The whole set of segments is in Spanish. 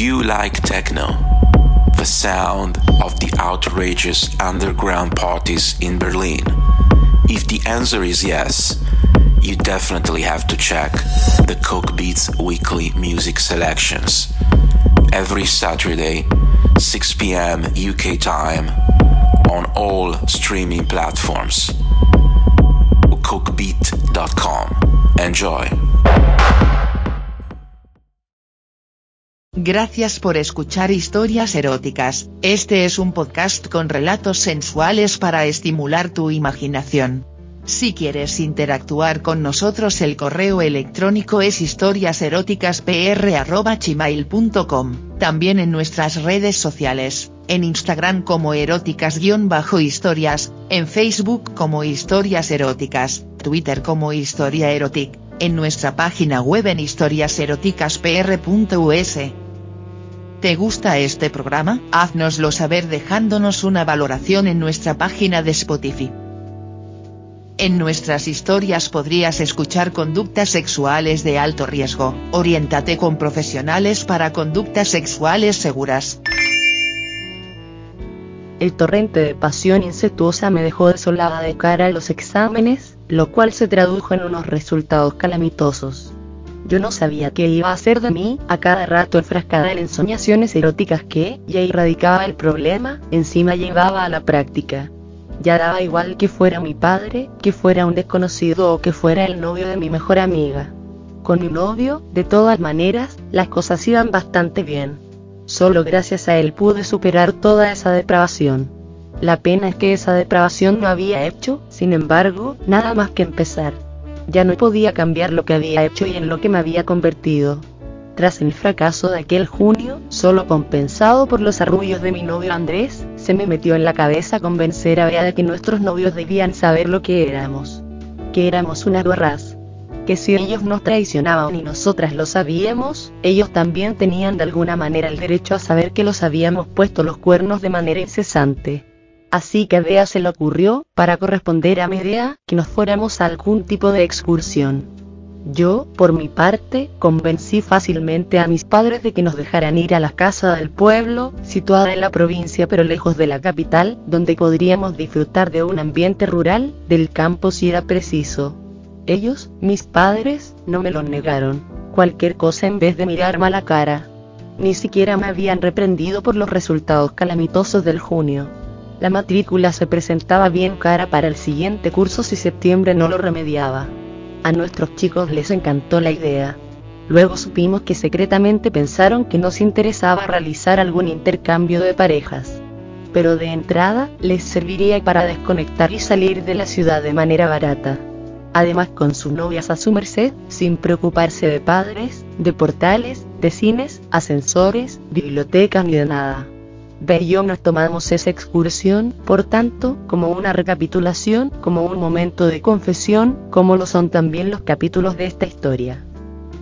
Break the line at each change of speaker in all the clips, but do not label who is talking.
you like techno? The sound of the outrageous underground parties in Berlin? If the answer is yes, you definitely have to check the Coke Beats weekly music selections. Every Saturday, 6 p.m. UK time, on all streaming platforms. Cookbeat.com. Enjoy.
Gracias por escuchar historias eróticas, este es un podcast con relatos sensuales para estimular tu imaginación. Si quieres interactuar con nosotros el correo electrónico es historiaseroticaspr.gmail.com, también en nuestras redes sociales, en Instagram como eróticas-historias, en Facebook como historias eróticas, Twitter como historia erotic, en nuestra página web en historiaseroticaspr.us. ¿Te gusta este programa? Haznoslo saber dejándonos una valoración en nuestra página de Spotify. En nuestras historias podrías escuchar conductas sexuales de alto riesgo. Oriéntate con profesionales para conductas sexuales seguras.
El torrente de pasión incestuosa me dejó desolada de cara a los exámenes, lo cual se tradujo en unos resultados calamitosos. Yo no sabía qué iba a hacer de mí, a cada rato enfrascada en ensoñaciones eróticas que, ya erradicaba el problema, encima llevaba a la práctica. Ya daba igual que fuera mi padre, que fuera un desconocido o que fuera el novio de mi mejor amiga. Con mi novio, de todas maneras, las cosas iban bastante bien. Solo gracias a él pude superar toda esa depravación. La pena es que esa depravación no había hecho, sin embargo, nada más que empezar. Ya no podía cambiar lo que había hecho y en lo que me había convertido. Tras el fracaso de aquel junio, solo compensado por los arrullos de mi novio Andrés, se me metió en la cabeza convencer a Bea de que nuestros novios debían saber lo que éramos. Que éramos una guarraz. Que si ellos nos traicionaban y nosotras lo sabíamos, ellos también tenían de alguna manera el derecho a saber que los habíamos puesto los cuernos de manera incesante. Así que Bea se le ocurrió, para corresponder a mi idea, que nos fuéramos a algún tipo de excursión. Yo, por mi parte, convencí fácilmente a mis padres de que nos dejaran ir a la casa del pueblo, situada en la provincia pero lejos de la capital, donde podríamos disfrutar de un ambiente rural, del campo si era preciso. Ellos, mis padres, no me lo negaron. Cualquier cosa en vez de mirarme a la cara. Ni siquiera me habían reprendido por los resultados calamitosos del junio. La matrícula se presentaba bien cara para el siguiente curso si septiembre no lo remediaba. A nuestros chicos les encantó la idea. Luego supimos que secretamente pensaron que nos interesaba realizar algún intercambio de parejas. Pero de entrada, les serviría para desconectar y salir de la ciudad de manera barata. Además con sus novias a su merced, sin preocuparse de padres, de portales, de cines, ascensores, bibliotecas ni de nada. Ve y yo nos tomamos esa excursión, por tanto, como una recapitulación, como un momento de confesión, como lo son también los capítulos de esta historia.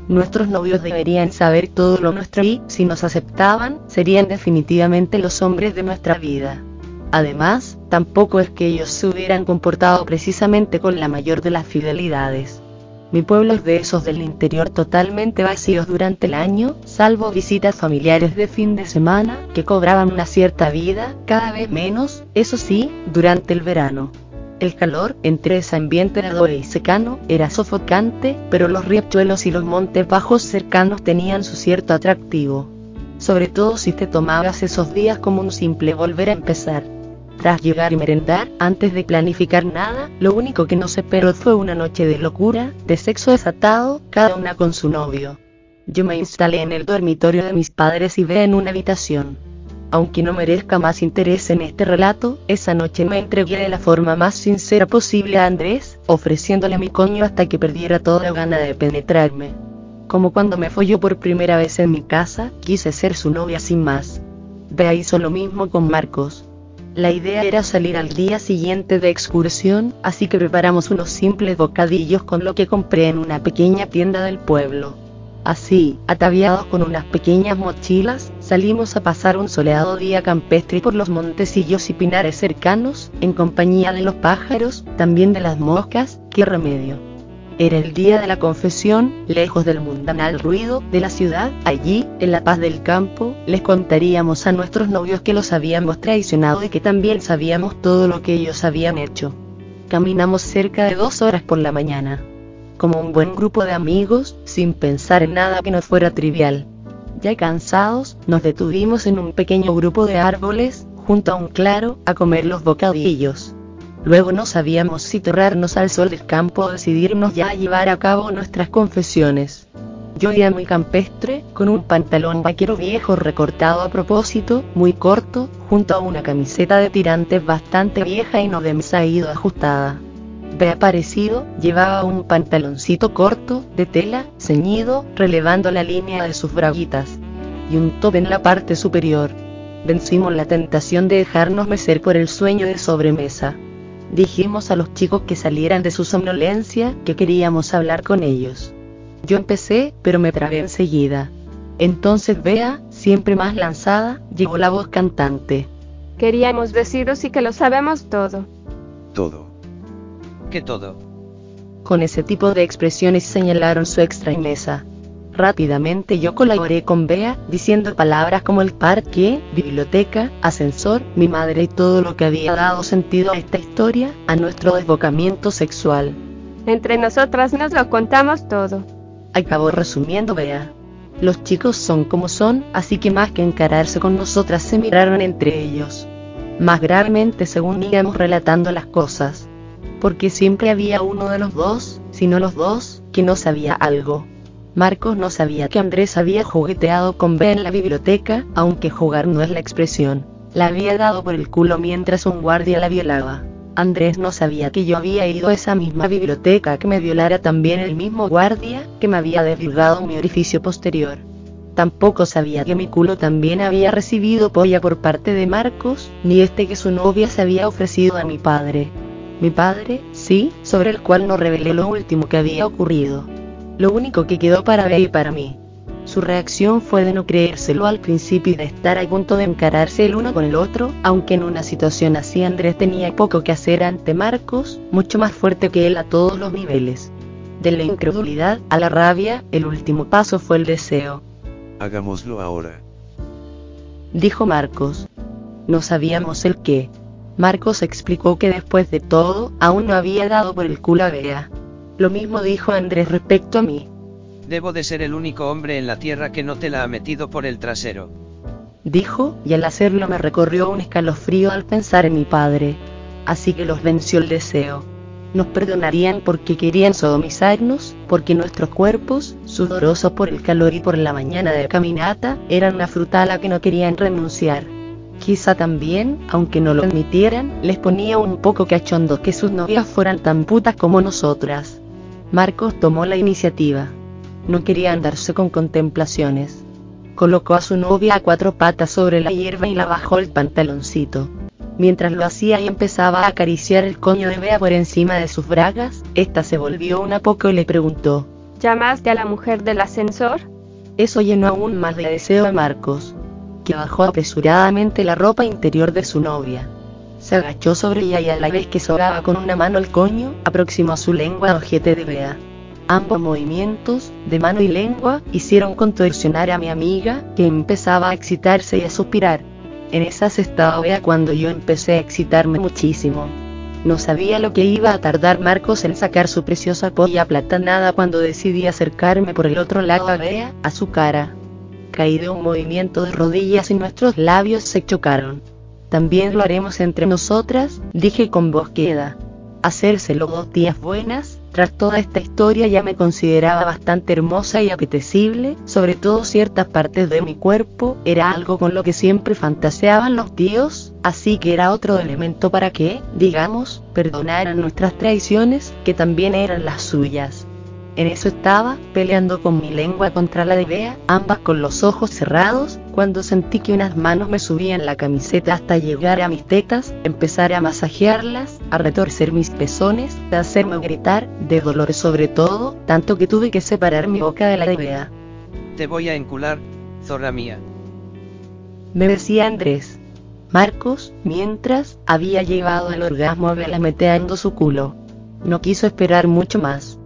Nuestros novios deberían saber todo lo nuestro y, si nos aceptaban, serían definitivamente los hombres de nuestra vida. Además, tampoco es que ellos se hubieran comportado precisamente con la mayor de las fidelidades. Mi pueblo es de esos del interior totalmente vacíos durante el año, salvo visitas familiares de fin de semana, que cobraban una cierta vida, cada vez menos, eso sí, durante el verano. El calor, entre ese ambiente helado y secano, era sofocante, pero los riachuelos y los montes bajos cercanos tenían su cierto atractivo. Sobre todo si te tomabas esos días como un simple volver a empezar. Tras llegar y merendar, antes de planificar nada, lo único que nos esperó fue una noche de locura, de sexo desatado, cada una con su novio. Yo me instalé en el dormitorio de mis padres y ve en una habitación. Aunque no merezca más interés en este relato, esa noche me entregué de la forma más sincera posible a Andrés, ofreciéndole mi coño hasta que perdiera toda gana de penetrarme. Como cuando me folló por primera vez en mi casa, quise ser su novia sin más. Bea hizo lo mismo con Marcos. La idea era salir al día siguiente de excursión, así que preparamos unos simples bocadillos con lo que compré en una pequeña tienda del pueblo. Así, ataviados con unas pequeñas mochilas, salimos a pasar un soleado día campestre por los montecillos y pinares cercanos, en compañía de los pájaros, también de las moscas, qué remedio. Era el día de la confesión, lejos del mundanal ruido de la ciudad, allí, en la paz del campo, les contaríamos a nuestros novios que los habíamos traicionado y que también sabíamos todo lo que ellos habían hecho. Caminamos cerca de dos horas por la mañana. Como un buen grupo de amigos, sin pensar en nada que no fuera trivial. Ya cansados, nos detuvimos en un pequeño grupo de árboles, junto a un claro, a comer los bocadillos. Luego no sabíamos si torrarnos al sol del campo o decidirnos ya a llevar a cabo nuestras confesiones. Yo iba muy campestre, con un pantalón vaquero viejo recortado a propósito, muy corto, junto a una camiseta de tirantes bastante vieja y no demasiado ajustada. Ve aparecido, llevaba un pantaloncito corto, de tela, ceñido, relevando la línea de sus braguitas, y un top en la parte superior. Vencimos la tentación de dejarnos mecer por el sueño de sobremesa. Dijimos a los chicos que salieran de su somnolencia, que queríamos hablar con ellos. Yo empecé, pero me trabé enseguida. Entonces Bea, siempre más lanzada, llegó la voz cantante.
Queríamos deciros y que lo sabemos todo.
Todo.
¿Qué todo?
Con ese tipo de expresiones señalaron su extrañeza. Rápidamente yo colaboré con Bea, diciendo palabras como el parque, biblioteca, ascensor, mi madre y todo lo que había dado sentido a esta historia, a nuestro desbocamiento sexual.
Entre nosotras nos lo contamos todo.
Acabó resumiendo Bea. Los chicos son como son, así que más que encararse con nosotras se miraron entre ellos. Más gravemente según íbamos relatando las cosas. Porque siempre había uno de los dos, si no los dos, que no sabía algo. Marcos no sabía que Andrés había jugueteado con B en la biblioteca, aunque jugar no es la expresión. La había dado por el culo mientras un guardia la violaba. Andrés no sabía que yo había ido a esa misma biblioteca que me violara también el mismo guardia que me había desvirgado mi orificio posterior. Tampoco sabía que mi culo también había recibido polla por parte de Marcos, ni este que su novia se había ofrecido a mi padre. Mi padre, sí, sobre el cual no revelé lo último que había ocurrido lo único que quedó para Bea y para mí. Su reacción fue de no creérselo al principio y de estar a punto de encararse el uno con el otro, aunque en una situación así Andrés tenía poco que hacer ante Marcos, mucho más fuerte que él a todos los niveles. De la incredulidad a la rabia, el último paso fue el deseo.
Hagámoslo ahora.
Dijo Marcos. No sabíamos el qué. Marcos explicó que después de todo, aún no había dado por el culo a Bea. Lo mismo dijo Andrés respecto a mí.
Debo de ser el único hombre en la tierra que no te la ha metido por el trasero.
Dijo, y al hacerlo me recorrió un escalofrío al pensar en mi padre. Así que los venció el deseo. Nos perdonarían porque querían sodomizarnos, porque nuestros cuerpos, sudorosos por el calor y por la mañana de caminata, eran una fruta a la que no querían renunciar. Quizá también, aunque no lo admitieran, les ponía un poco cachondo que sus novias fueran tan putas como nosotras. Marcos tomó la iniciativa. No quería andarse con contemplaciones. Colocó a su novia a cuatro patas sobre la hierba y la bajó el pantaloncito. Mientras lo hacía y empezaba a acariciar el coño de Bea por encima de sus bragas, esta se volvió una poco y le preguntó:
¿Llamaste a la mujer del ascensor?
Eso llenó aún más de deseo a Marcos, que bajó apresuradamente la ropa interior de su novia. Se agachó sobre ella y a la vez que sobaba con una mano el coño, aproximó su lengua al ojete de Bea. Ambos movimientos, de mano y lengua, hicieron contorsionar a mi amiga, que empezaba a excitarse y a suspirar. En esas estaba Bea cuando yo empecé a excitarme muchísimo. No sabía lo que iba a tardar Marcos en sacar su preciosa polla platanada cuando decidí acercarme por el otro lado a Bea, a su cara. Caí de un movimiento de rodillas y nuestros labios se chocaron. También lo haremos entre nosotras, dije con voz queda. Hacérselo dos días buenas, tras toda esta historia ya me consideraba bastante hermosa y apetecible, sobre todo ciertas partes de mi cuerpo, era algo con lo que siempre fantaseaban los tíos, así que era otro elemento para que, digamos, perdonaran nuestras traiciones, que también eran las suyas. En eso estaba, peleando con mi lengua contra la de Bea, ambas con los ojos cerrados, cuando sentí que unas manos me subían la camiseta hasta llegar a mis tetas, empezar a masajearlas, a retorcer mis pezones, de hacerme gritar, de dolor sobre todo, tanto que tuve que separar mi boca de la de Bea.
Te voy a encular, zorra mía.
Me decía Andrés. Marcos, mientras, había llevado al orgasmo a Bea meteando su culo. No quiso esperar mucho más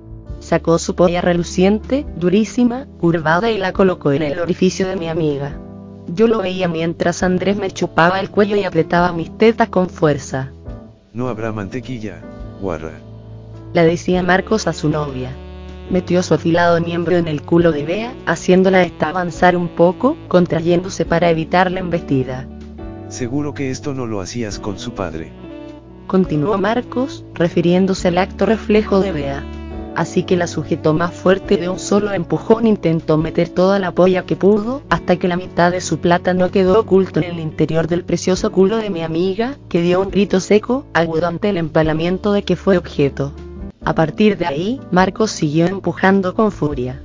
Sacó su polla reluciente, durísima, curvada y la colocó en el orificio de mi amiga. Yo lo veía mientras Andrés me chupaba el cuello y apretaba mis tetas con fuerza.
No habrá mantequilla, guarra.
Le decía Marcos a su novia. Metió su afilado miembro en el culo de Bea, haciéndola esta avanzar un poco, contrayéndose para evitar la embestida.
Seguro que esto no lo hacías con su padre.
Continuó Marcos, refiriéndose al acto reflejo de Bea. Así que la sujetó más fuerte de un solo empujón intentó meter toda la polla que pudo, hasta que la mitad de su plátano quedó oculto en el interior del precioso culo de mi amiga, que dio un grito seco, agudo ante el empalamiento de que fue objeto. A partir de ahí, Marcos siguió empujando con furia.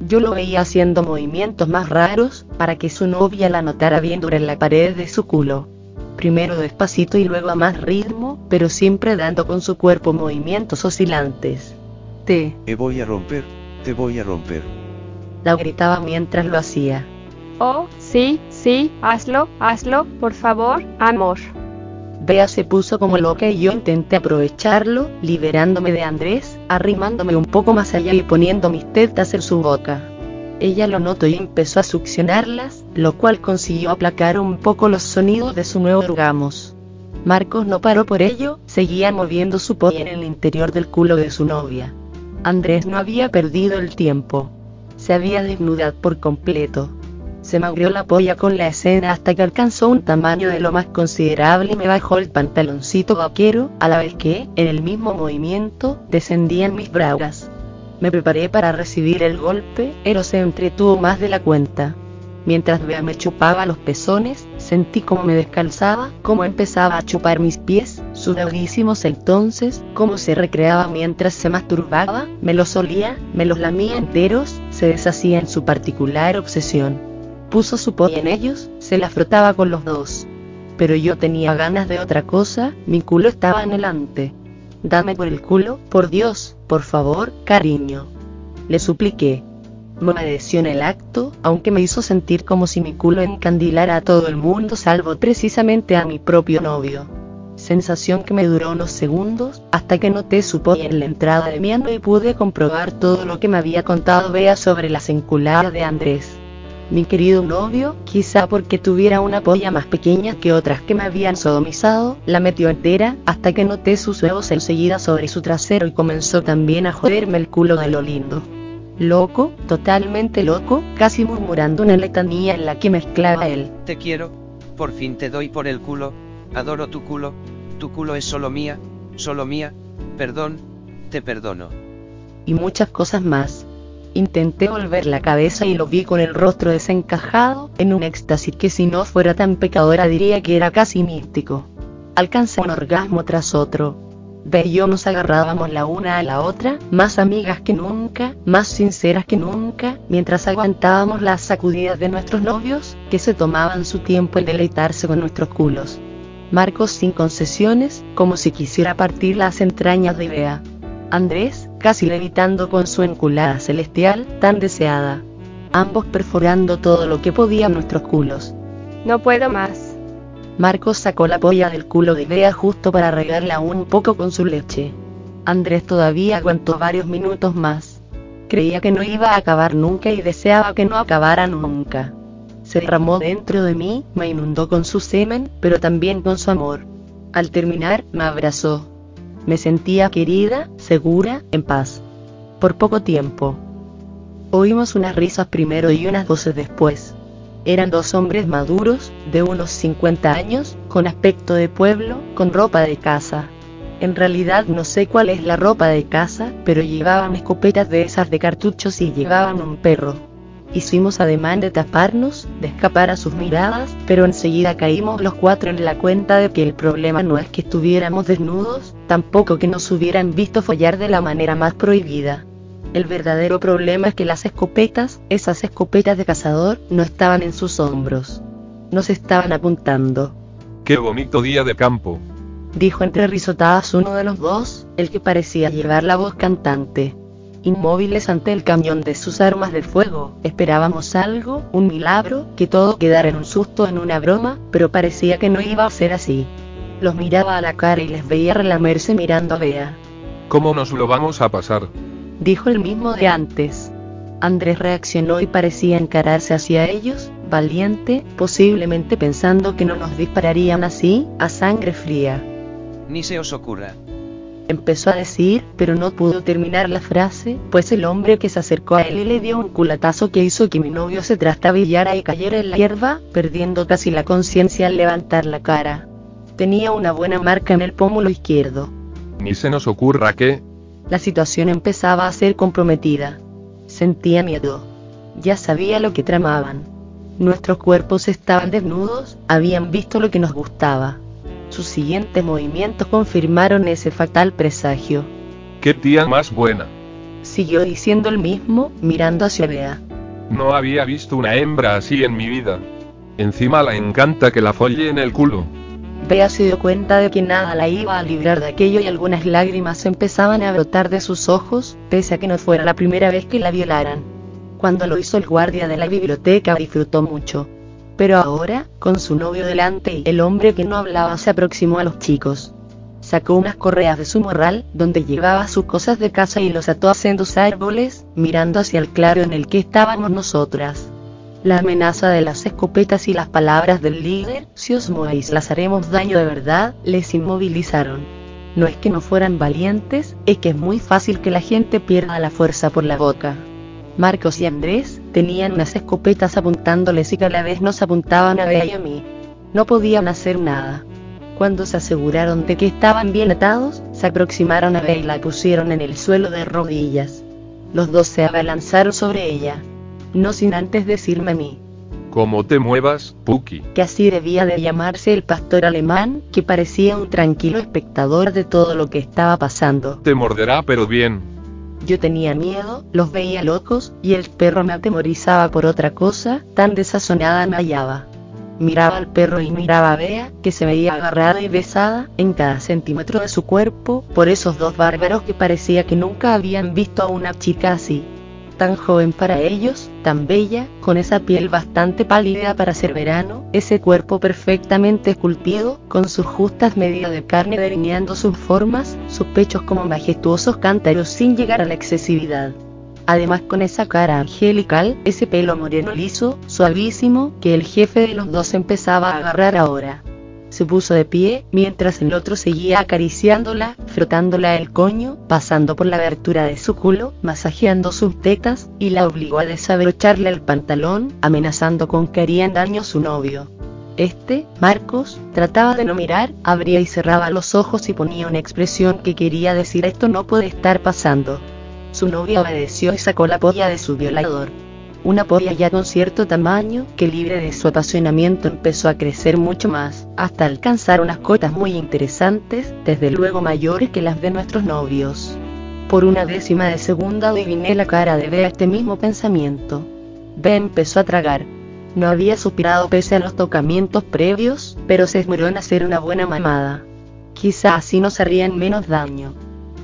Yo lo veía haciendo movimientos más raros, para que su novia la notara viendo en la pared de su culo. Primero despacito y luego a más ritmo, pero siempre dando con su cuerpo movimientos oscilantes. Te,
Te voy a romper, te voy a romper.
la gritaba mientras lo hacía.
Oh, sí, sí, hazlo, hazlo, por favor, amor.
Bea se puso como loca y yo intenté aprovecharlo, liberándome de Andrés, arrimándome un poco más allá y poniendo mis tetas en su boca. Ella lo notó y empezó a succionarlas, lo cual consiguió aplacar un poco los sonidos de su nuevo orgamos. Marcos no paró por ello, seguía moviendo su polla en el interior del culo de su novia. Andrés no había perdido el tiempo. Se había desnudado por completo. Se me la polla con la escena hasta que alcanzó un tamaño de lo más considerable y me bajó el pantaloncito vaquero, a la vez que, en el mismo movimiento, descendían mis bragas. Me preparé para recibir el golpe, pero se entretuvo más de la cuenta. Mientras Bea me chupaba los pezones, sentí como me descalzaba, cómo empezaba a chupar mis pies, sudadísimos entonces, cómo se recreaba mientras se masturbaba, me los olía, me los lamía enteros, se deshacía en su particular obsesión. Puso su polla en ellos, se la frotaba con los dos. Pero yo tenía ganas de otra cosa, mi culo estaba anhelante. Dame por el culo, por Dios, por favor, cariño. Le supliqué. Me obedeció en el acto, aunque me hizo sentir como si mi culo encandilara a todo el mundo salvo precisamente a mi propio novio. Sensación que me duró unos segundos, hasta que noté su polla en la entrada de mi ano y pude comprobar todo lo que me había contado Bea sobre las enculadas de Andrés. Mi querido novio, quizá porque tuviera una polla más pequeña que otras que me habían sodomizado, la metió entera, hasta que noté sus huevos enseguida sobre su trasero y comenzó también a joderme el culo de lo lindo. Loco, totalmente loco, casi murmurando una letanía en la que mezclaba él.
Te quiero, por fin te doy por el culo, adoro tu culo, tu culo es solo mía, solo mía, perdón, te perdono.
y muchas cosas más. Intenté volver la cabeza y lo vi con el rostro desencajado, en un éxtasis que si no fuera tan pecadora diría que era casi místico. Alcancé un orgasmo tras otro. Ve y yo nos agarrábamos la una a la otra, más amigas que nunca, más sinceras que nunca, mientras aguantábamos las sacudidas de nuestros novios, que se tomaban su tiempo en deleitarse con nuestros culos. Marcos sin concesiones, como si quisiera partir las entrañas de Bea. Andrés, casi levitando con su enculada celestial, tan deseada. Ambos perforando todo lo que podían nuestros culos.
No puedo más.
Marcos sacó la polla del culo de Bea justo para regarla un poco con su leche. Andrés todavía aguantó varios minutos más. Creía que no iba a acabar nunca y deseaba que no acabara nunca. Se derramó dentro de mí, me inundó con su semen, pero también con su amor. Al terminar, me abrazó. Me sentía querida, segura, en paz. Por poco tiempo. Oímos unas risas primero y unas voces después. Eran dos hombres maduros, de unos 50 años, con aspecto de pueblo, con ropa de casa. En realidad no sé cuál es la ropa de casa, pero llevaban escopetas de esas de cartuchos y llevaban un perro. Hicimos ademán de taparnos, de escapar a sus miradas, pero enseguida caímos los cuatro en la cuenta de que el problema no es que estuviéramos desnudos, tampoco que nos hubieran visto follar de la manera más prohibida. El verdadero problema es que las escopetas, esas escopetas de cazador, no estaban en sus hombros. Nos estaban apuntando.
Qué bonito día de campo.
Dijo entre risotadas uno de los dos, el que parecía llevar la voz cantante. Inmóviles ante el camión de sus armas de fuego, esperábamos algo, un milagro, que todo quedara en un susto, en una broma, pero parecía que no iba a ser así. Los miraba a la cara y les veía relamerse mirando a Bea.
¿Cómo nos lo vamos a pasar?
Dijo el mismo de antes. Andrés reaccionó y parecía encararse hacia ellos, valiente, posiblemente pensando que no nos dispararían así, a sangre fría.
Ni se os ocurra.
Empezó a decir, pero no pudo terminar la frase, pues el hombre que se acercó a él y le dio un culatazo que hizo que mi novio se trastabillara y cayera en la hierba, perdiendo casi la conciencia al levantar la cara. Tenía una buena marca en el pómulo izquierdo.
Ni se nos ocurra que...
La situación empezaba a ser comprometida. Sentía miedo. Ya sabía lo que tramaban. Nuestros cuerpos estaban desnudos, habían visto lo que nos gustaba. Sus siguientes movimientos confirmaron ese fatal presagio.
¡Qué tía más buena!
Siguió diciendo el mismo, mirando hacia Bea.
No había visto una hembra así en mi vida. Encima la encanta que la folle en el culo.
Bea se dio cuenta de que nada la iba a librar de aquello y algunas lágrimas empezaban a brotar de sus ojos, pese a que no fuera la primera vez que la violaran. Cuando lo hizo el guardia de la biblioteca disfrutó mucho. Pero ahora, con su novio delante y el hombre que no hablaba se aproximó a los chicos. Sacó unas correas de su morral, donde llevaba sus cosas de casa y los ató a sendos árboles, mirando hacia el claro en el que estábamos nosotras. La amenaza de las escopetas y las palabras del líder, si os movéis las haremos daño de verdad, les inmovilizaron. No es que no fueran valientes, es que es muy fácil que la gente pierda la fuerza por la boca. Marcos y Andrés tenían unas escopetas apuntándoles y cada vez nos apuntaban a Bea y a mí. No podían hacer nada. Cuando se aseguraron de que estaban bien atados, se aproximaron a Bea y la pusieron en el suelo de rodillas. Los dos se abalanzaron sobre ella. No sin antes decirme a mí,
Como te muevas, Puki.
que así debía de llamarse el pastor alemán, que parecía un tranquilo espectador de todo lo que estaba pasando.
Te morderá pero bien.
Yo tenía miedo, los veía locos, y el perro me atemorizaba por otra cosa, tan desazonada me hallaba. Miraba al perro y miraba a Bea, que se veía agarrada y besada, en cada centímetro de su cuerpo, por esos dos bárbaros que parecía que nunca habían visto a una chica así. Tan joven para ellos, tan bella, con esa piel bastante pálida para ser verano, ese cuerpo perfectamente esculpido, con sus justas medidas de carne delineando sus formas, sus pechos como majestuosos cántaros sin llegar a la excesividad. Además con esa cara angelical, ese pelo moreno liso, suavísimo, que el jefe de los dos empezaba a agarrar ahora. Se puso de pie, mientras el otro seguía acariciándola, frotándola el coño, pasando por la abertura de su culo, masajeando sus tetas, y la obligó a desabrocharle el pantalón, amenazando con que harían daño a su novio. Este, Marcos, trataba de no mirar, abría y cerraba los ojos y ponía una expresión que quería decir esto no puede estar pasando. Su novia obedeció y sacó la polla de su violador. Una polla ya con cierto tamaño, que libre de su apasionamiento empezó a crecer mucho más, hasta alcanzar unas cotas muy interesantes, desde luego mayores que las de nuestros novios. Por una décima de segundo adiviné la cara de Bea este mismo pensamiento. Bea empezó a tragar. No había suspirado pese a los tocamientos previos, pero se esmeró en hacer una buena mamada. Quizá así nos harían menos daño.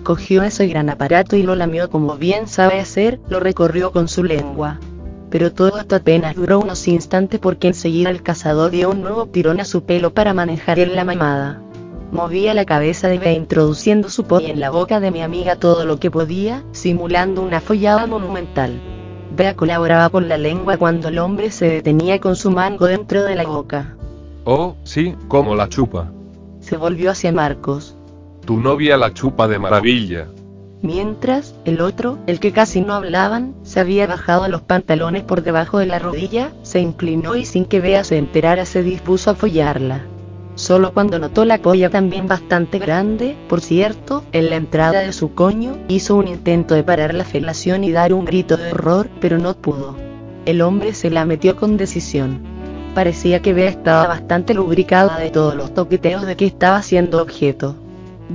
Cogió ese gran aparato y lo lamió como bien sabe hacer, lo recorrió con su lengua. Pero todo esto apenas duró unos instantes porque enseguida el cazador dio un nuevo tirón a su pelo para manejar en la mamada. Movía la cabeza de Bea introduciendo su polla en la boca de mi amiga todo lo que podía, simulando una follada monumental. Bea colaboraba con la lengua cuando el hombre se detenía con su mango dentro de la boca.
Oh, sí, como la chupa.
Se volvió hacia Marcos.
Tu novia la chupa de maravilla.
Mientras, el otro, el que casi no hablaban, se había bajado los pantalones por debajo de la rodilla, se inclinó y sin que Bea se enterara se dispuso a follarla. Solo cuando notó la polla también bastante grande, por cierto, en la entrada de su coño, hizo un intento de parar la felación y dar un grito de horror, pero no pudo. El hombre se la metió con decisión. Parecía que Bea estaba bastante lubricada de todos los toqueteos de que estaba siendo objeto.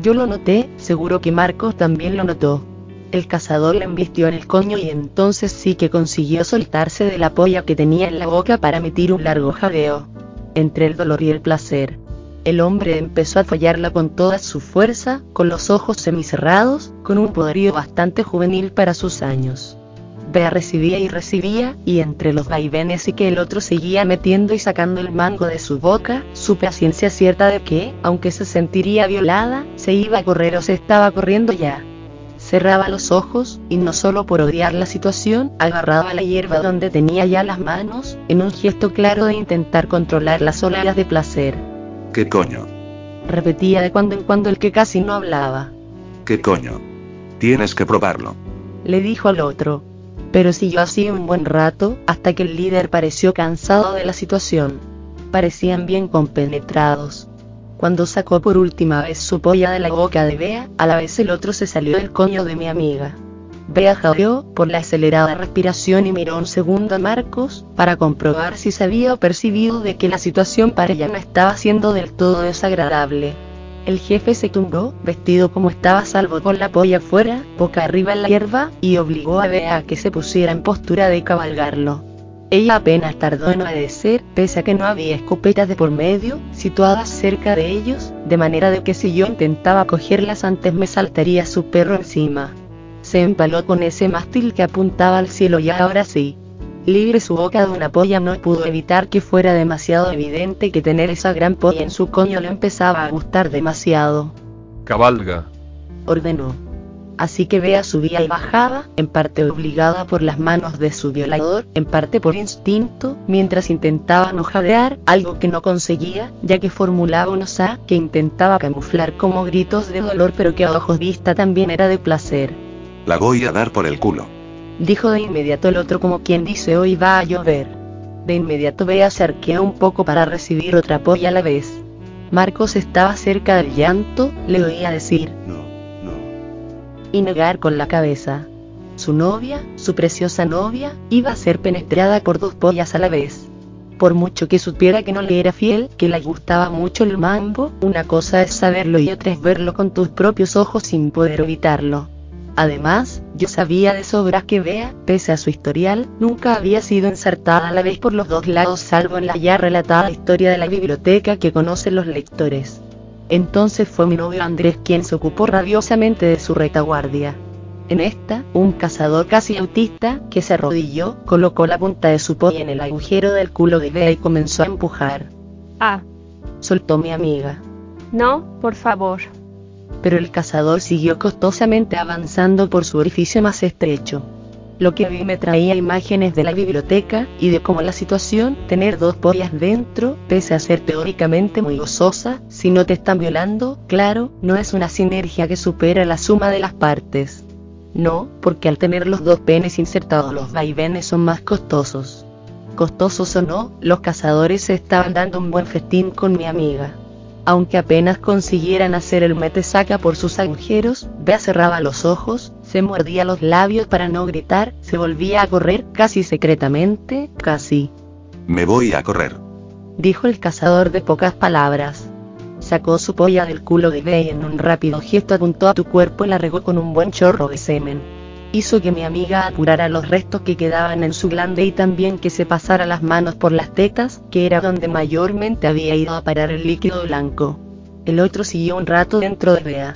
Yo lo noté, seguro que Marcos también lo notó. El cazador la embistió en el coño y entonces sí que consiguió soltarse de la polla que tenía en la boca para emitir un largo jadeo. Entre el dolor y el placer. El hombre empezó a follarla con toda su fuerza, con los ojos semicerrados, con un poderío bastante juvenil para sus años. Bea recibía y recibía, y entre los vaivenes y que el otro seguía metiendo y sacando el mango de su boca, supe a ciencia cierta de que, aunque se sentiría violada, se iba a correr o se estaba corriendo ya. cerraba los ojos, y no solo por odiar la situación, agarraba la hierba donde tenía ya las manos, en un gesto claro de intentar controlar las oleadas de placer.
¿Qué coño?
Repetía de cuando en cuando el que casi no hablaba.
¿Qué coño? Tienes que probarlo.
Le dijo al otro. Pero siguió así un buen rato, hasta que el líder pareció cansado de la situación. Parecían bien compenetrados. Cuando sacó por última vez su polla de la boca de Bea, a la vez el otro se salió del coño de mi amiga. Bea jadeó por la acelerada respiración y miró un segundo a Marcos, para comprobar si se había percibido de que la situación para ella no estaba siendo del todo desagradable. El jefe se tumbó, vestido como estaba salvo con la polla fuera, boca arriba en la hierba, y obligó a Bea a que se pusiera en postura de cabalgarlo. Ella apenas tardó en obedecer, pese a que no había escopetas de por medio, situadas cerca de ellos, de manera de que si yo intentaba cogerlas antes me saltaría su perro encima. Se empaló con ese mástil que apuntaba al cielo y ahora sí, libre su boca de una polla no pudo evitar que fuera demasiado evidente que tener esa gran polla en su coño le empezaba a gustar demasiado.
Cabalga.
Ordenó. Así que Bea subía y bajaba, en parte obligada por las manos de su violador, en parte por instinto, mientras intentaba no jadear, algo que no conseguía, ya que formulaba un sa que intentaba camuflar como gritos de dolor pero que a ojos vista también era de placer.
La voy a dar por el culo
dijo de inmediato el otro como quien dice hoy va a llover. De inmediato Bea se arqueó un poco para recibir otra polla a la vez. Marcos estaba cerca del llanto, le oía decir,
No, no.
y negar con la cabeza. Su novia, su preciosa novia, iba a ser penetrada por dos pollas a la vez. Por mucho que supiera que no le era fiel, que le gustaba mucho el mambo, una cosa es saberlo y otra es verlo con tus propios ojos sin poder evitarlo. Además, yo sabía de sobra que Bea, pese a su historial, nunca había sido ensartada a la vez por los dos lados salvo en la ya relatada historia de la biblioteca que conocen los lectores. Entonces fue mi novio Andrés quien se ocupó rabiosamente de su retaguardia. En esta, un cazador casi autista, que se arrodilló, colocó la punta de su polla en el agujero del culo de Bea y comenzó a empujar.
Ah,
Soltó mi amiga.
no, por favor.
Pero el cazador siguió costosamente avanzando por su orificio más estrecho. Lo que vi me traía imágenes de la biblioteca y de cómo la situación, tener dos pollas dentro, pese a ser teóricamente muy gozosa, si no te están violando, claro, no es una sinergia que supera la suma de las partes. No, porque al tener los dos penes insertados los vaivenes son más costosos. Costosos o no, los cazadores se estaban dando un buen festín con mi amiga. Aunque apenas consiguieran hacer el mete-saca por sus agujeros, Bea cerraba los ojos, se mordía los labios para no gritar, se volvía a correr, casi secretamente, casi,
Me voy a correr.
dijo el cazador de pocas palabras. Sacó su polla del culo de Bea y en un rápido gesto apuntó a tu cuerpo y la regó con un buen chorro de semen. Hizo que mi amiga apurara los restos que quedaban en su glande y también que se pasara las manos por las tetas, que era donde mayormente había ido a parar el líquido blanco. El otro siguió un rato dentro de Bea.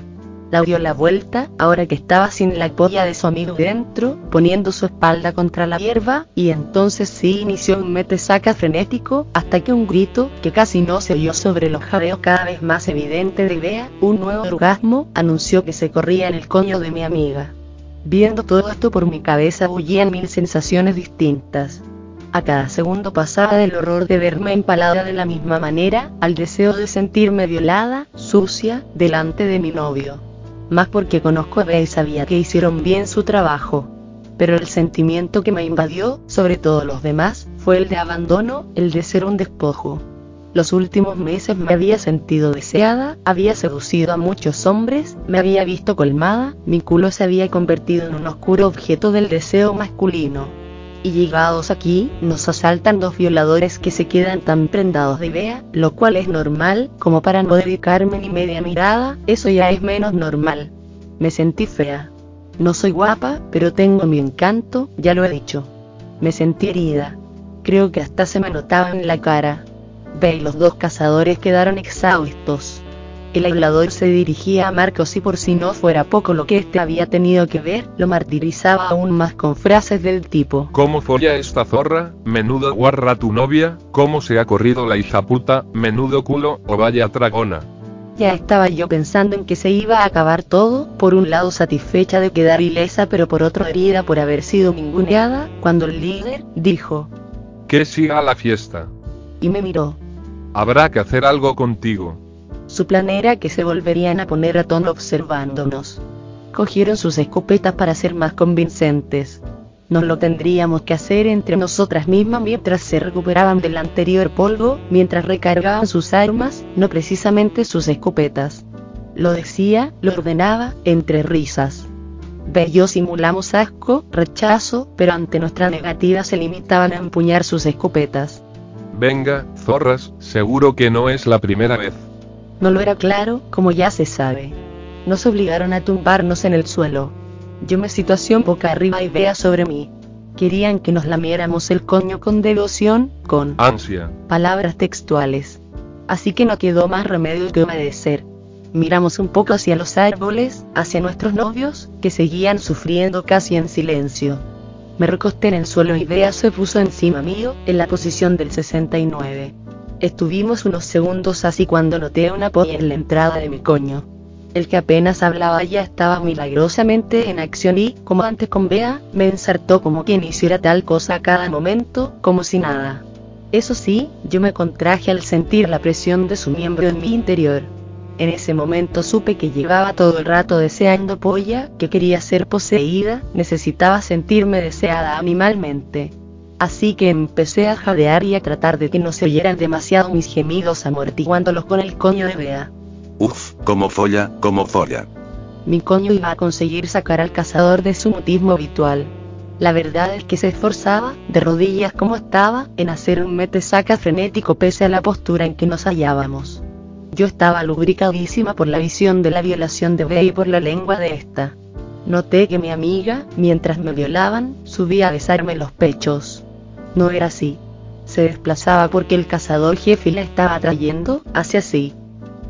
La dio la vuelta, ahora que estaba sin la polla de su amigo dentro, poniendo su espalda contra la hierba, y entonces sí inició un mete-saca frenético, hasta que un grito, que casi no se oyó sobre los jadeos cada vez más evidente de Bea, un nuevo orgasmo, anunció que se corría en el coño de mi amiga. Viendo todo esto por mi cabeza bullían mil sensaciones distintas. A cada segundo pasaba del horror de verme empalada de la misma manera, al deseo de sentirme violada, sucia, delante de mi novio. Más porque conozco a y sabía que hicieron bien su trabajo. Pero el sentimiento que me invadió, sobre todos los demás, fue el de abandono, el de ser un despojo. Los últimos meses me había sentido deseada, había seducido a muchos hombres, me había visto colmada, mi culo se había convertido en un oscuro objeto del deseo masculino. Y llegados aquí, nos asaltan dos violadores que se quedan tan prendados de Bea, lo cual es normal, como para no dedicarme ni media mirada, eso ya es menos normal. Me sentí fea. No soy guapa, pero tengo mi encanto, ya lo he dicho. Me sentí herida. Creo que hasta se me notaba en la cara. Bea y los dos cazadores quedaron exhaustos. El hablador se dirigía a Marcos y por si no fuera poco lo que éste había tenido que ver, lo martirizaba aún más con frases del tipo.
¿Cómo folla esta zorra? Menudo guarra tu novia, ¿cómo se ha corrido la hija puta? Menudo culo, o vaya tragona.
Ya estaba yo pensando en que se iba a acabar todo, por un lado satisfecha de quedar ilesa pero por otro herida por haber sido ninguneada, cuando el líder dijo,
Que siga la fiesta.
Y me miró.
Habrá que hacer algo contigo.
Su plan era que se volverían a poner a tono observándonos. Cogieron sus escopetas para ser más convincentes. Nos lo tendríamos que hacer entre nosotras mismas mientras se recuperaban del anterior polvo, mientras recargaban sus armas, no precisamente sus escopetas. Lo decía, lo ordenaba, entre risas. Yo simulamos asco, rechazo, pero ante nuestra negativa se limitaban a empuñar sus escopetas.
Venga, zorras, seguro que no es la primera vez.
No lo era claro, como ya se sabe. Nos obligaron a tumbarnos en el suelo. Yo me situación boca arriba y vea sobre mí. Querían que nos lamiéramos el coño con devoción, con
Ansia.
palabras textuales. Así que no quedó más remedio que obedecer. Miramos un poco hacia los árboles, hacia nuestros novios, que seguían sufriendo casi en silencio. Me recosté en el suelo y Bea se puso encima mío, en la posición del 69. Estuvimos unos segundos así cuando noté una polla en la entrada de mi coño. El que apenas hablaba ya estaba milagrosamente en acción y, como antes con Bea, me ensartó como quien hiciera tal cosa a cada momento, como si nada. Eso sí, yo me contraje al sentir la presión de su miembro en mi interior. En ese momento supe que llevaba todo el rato deseando polla, que quería ser poseída, necesitaba sentirme deseada animalmente. Así que empecé a jadear y a tratar de que no se oyeran demasiado mis gemidos amortiguándolos con el coño de Bea.
Uf, como folla, como folla.
Mi coño iba a conseguir sacar al cazador de su mutismo habitual. La verdad es que se esforzaba, de rodillas como estaba, en hacer un mete-saca frenético pese a la postura en que nos hallábamos. Yo estaba lubricadísima por la visión de la violación de Bea y por la lengua de esta. Noté que mi amiga, mientras me violaban, subía a besarme los pechos. No era así. Se desplazaba porque el cazador jefe la estaba trayendo hacia sí.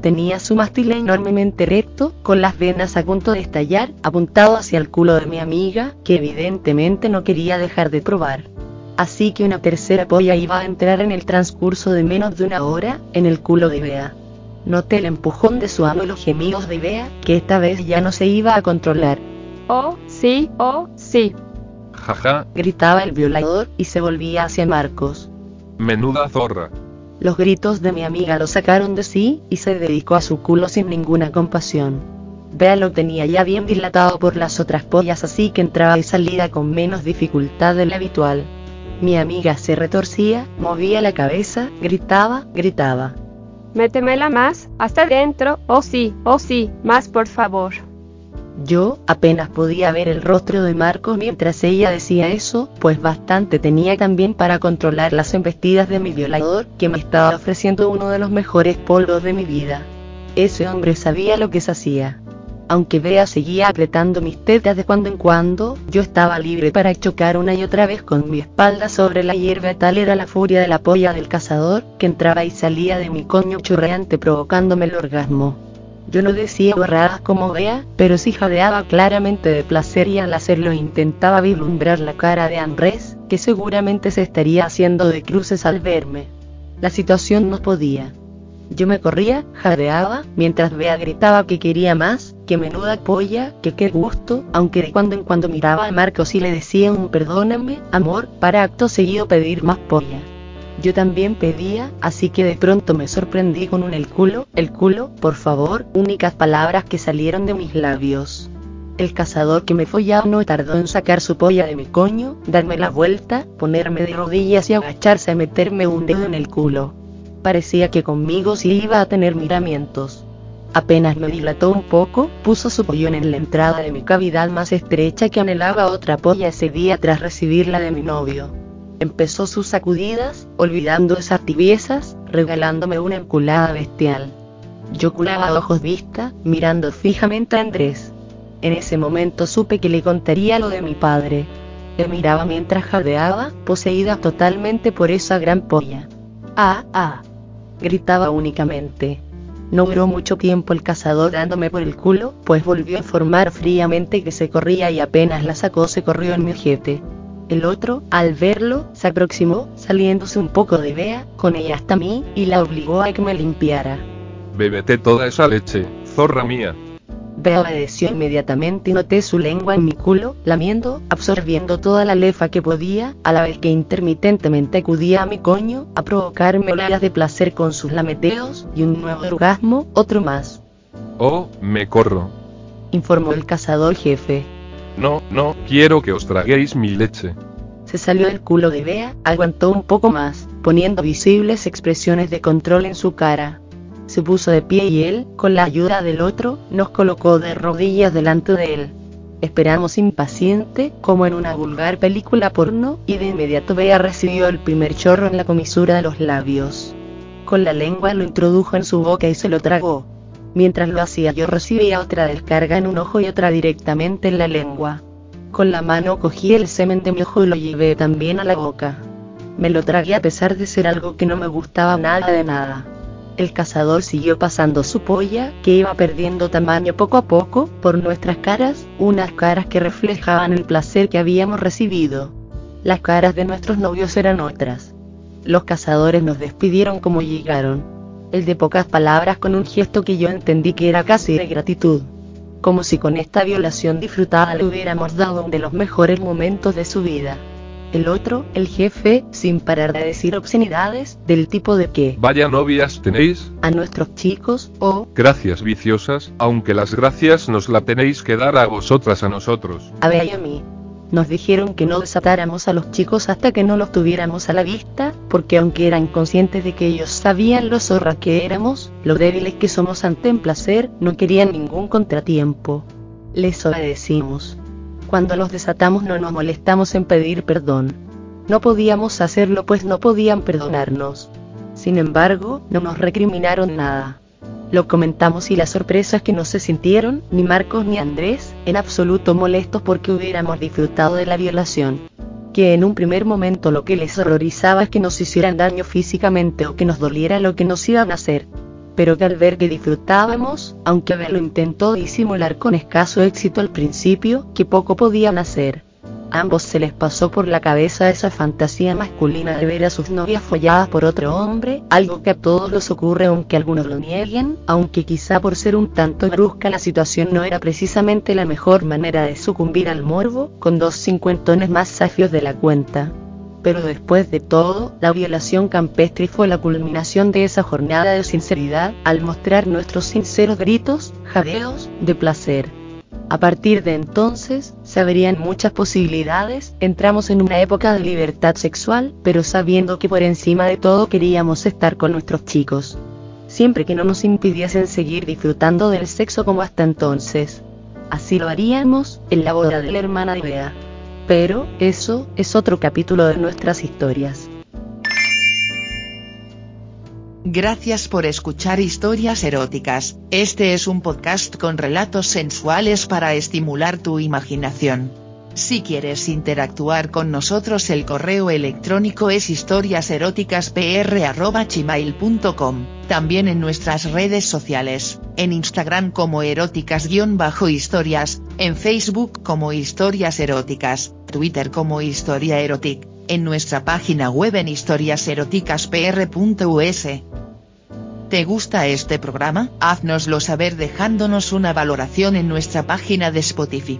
Tenía su mástil enormemente recto, con las venas a punto de estallar, apuntado hacia el culo de mi amiga, que evidentemente no quería dejar de probar. Así que una tercera polla iba a entrar en el transcurso de menos de una hora, en el culo de Bea. Noté el empujón de su amo y los gemidos de Bea, que esta vez ya no se iba a controlar.
Oh, sí, oh, sí.
Jaja,
Gritaba el violador, y se volvía hacia Marcos.
menuda zorra.
Los gritos de mi amiga lo sacaron de sí, y se dedicó a su culo sin ninguna compasión. Bea lo tenía ya bien dilatado por las otras pollas así que entraba y salía con menos dificultad de la habitual. Mi amiga se retorcía, movía la cabeza, gritaba, gritaba.
Métemela más, hasta dentro, oh sí, oh sí, más por favor.
Yo apenas podía ver el rostro de Marcos mientras ella decía eso, pues bastante tenía también para controlar las embestidas de mi violador, que me estaba ofreciendo uno de los mejores polvos de mi vida. Ese hombre sabía lo que se hacía. Aunque Bea seguía apretando mis tetas de cuando en cuando, yo estaba libre para chocar una y otra vez con mi espalda sobre la hierba. Tal era la furia de la polla del cazador, que entraba y salía de mi coño churreante provocándome el orgasmo. Yo no decía borradas como Bea, pero sí jadeaba claramente de placer y al hacerlo intentaba vislumbrar la cara de Andrés, que seguramente se estaría haciendo de cruces al verme. La situación no podía. Yo me corría, jadeaba, mientras Bea gritaba que quería más, que menuda polla, que qué gusto, aunque de cuando en cuando miraba a Marcos y le decía un perdóname, amor, para acto seguido pedir más polla. Yo también pedía, así que de pronto me sorprendí con un el culo, el culo, por favor, únicas palabras que salieron de mis labios. El cazador que me follaba no tardó en sacar su polla de mi coño, darme la vuelta, ponerme de rodillas y agacharse a meterme un dedo en el culo. Parecía que conmigo sí iba a tener miramientos. Apenas me dilató un poco, puso su pollón en la entrada de mi cavidad más estrecha que anhelaba otra polla ese día tras recibirla de mi novio. Empezó sus sacudidas, olvidando esas tibiezas, regalándome una enculada bestial. Yo culaba a ojos vista, mirando fijamente a Andrés. En ese momento supe que le contaría lo de mi padre. Le miraba mientras jadeaba, poseída totalmente por esa gran polla. Ah, ah. Gritaba únicamente. No duró mucho tiempo el cazador dándome por el culo, pues volvió a informar fríamente que se corría y apenas la sacó se corrió en mi ojete. El otro, al verlo, se aproximó, saliéndose un poco de Bea, con ella hasta mí, y la obligó a que me limpiara.
Bébete toda esa leche, zorra mía.
Bea obedeció inmediatamente y noté su lengua en mi culo, lamiendo, absorbiendo toda la lefa que podía, a la vez que intermitentemente acudía a mi coño, a provocarme oleadas de placer con sus lameteos, y un nuevo orgasmo, otro más.
Oh, me corro.
Informó el cazador jefe.
No, no, quiero que os traguéis mi leche.
Se salió del culo de Bea, aguantó un poco más, poniendo visibles expresiones de control en su cara se puso de pie y él, con la ayuda del otro, nos colocó de rodillas delante de él. Esperamos impaciente, como en una vulgar película porno, y de inmediato Bea recibió el primer chorro en la comisura de los labios. Con la lengua lo introdujo en su boca y se lo tragó. Mientras lo hacía yo recibía otra descarga en un ojo y otra directamente en la lengua. Con la mano cogí el semen de mi ojo y lo llevé también a la boca. Me lo tragué a pesar de ser algo que no me gustaba nada de nada. El cazador siguió pasando su polla, que iba perdiendo tamaño poco a poco, por nuestras caras, unas caras que reflejaban el placer que habíamos recibido. Las caras de nuestros novios eran otras. Los cazadores nos despidieron como llegaron. El de pocas palabras con un gesto que yo entendí que era casi de gratitud. Como si con esta violación disfrutada le hubiéramos dado uno de los mejores momentos de su vida. El otro, el jefe, sin parar de decir obscenidades, del tipo de que
Vaya novias tenéis.
a nuestros chicos, o
Gracias viciosas, aunque las gracias nos la tenéis que dar a vosotras a nosotros.
a Bea y a mí. Nos dijeron que no desatáramos a los chicos hasta que no los tuviéramos a la vista, porque aunque eran conscientes de que ellos sabían lo zorras que éramos, lo débiles que somos ante el placer, no querían ningún contratiempo. Les obedecimos. Cuando los desatamos no nos molestamos en pedir perdón. No podíamos hacerlo pues no podían perdonarnos. Sin embargo, no nos recriminaron nada. Lo comentamos y la sorpresa es que no se sintieron, ni Marcos ni Andrés, en absoluto molestos porque hubiéramos disfrutado de la violación. Que en un primer momento lo que les horrorizaba es que nos hicieran daño físicamente o que nos doliera lo que nos iban a hacer. Pero que al ver que disfrutábamos, aunque Abel lo intentó disimular con escaso éxito al principio, que poco podían hacer. A ambos se les pasó por la cabeza esa fantasía masculina de ver a sus novias folladas por otro hombre, algo que a todos les ocurre aunque algunos lo nieguen, aunque quizá por ser un tanto brusca la situación no era precisamente la mejor manera de sucumbir al morbo, con dos cincuentones más safios de la cuenta. Pero después de todo, la violación campestre fue la culminación de esa jornada de sinceridad, al mostrar nuestros sinceros gritos, jadeos, de placer. A partir de entonces, se abrían muchas posibilidades, entramos en una época de libertad sexual, pero sabiendo que por encima de todo queríamos estar con nuestros chicos. Siempre que no nos impidiesen seguir disfrutando del sexo como hasta entonces. Así lo haríamos, en la boda de la hermana de Bea. Pero, eso, es otro capítulo de nuestras historias.
Gracias por escuchar historias eróticas, este es un podcast con relatos sensuales para estimular tu imaginación. Si quieres interactuar con nosotros el correo electrónico es historiaseroticaspr.gmail.com, también en nuestras redes sociales, en Instagram como eróticas-historias, en Facebook como historias eróticas, Twitter como historia erotic, en nuestra página web en historiaseroticaspr.us. ¿Te gusta este programa? Haznoslo saber dejándonos una valoración en nuestra página de Spotify.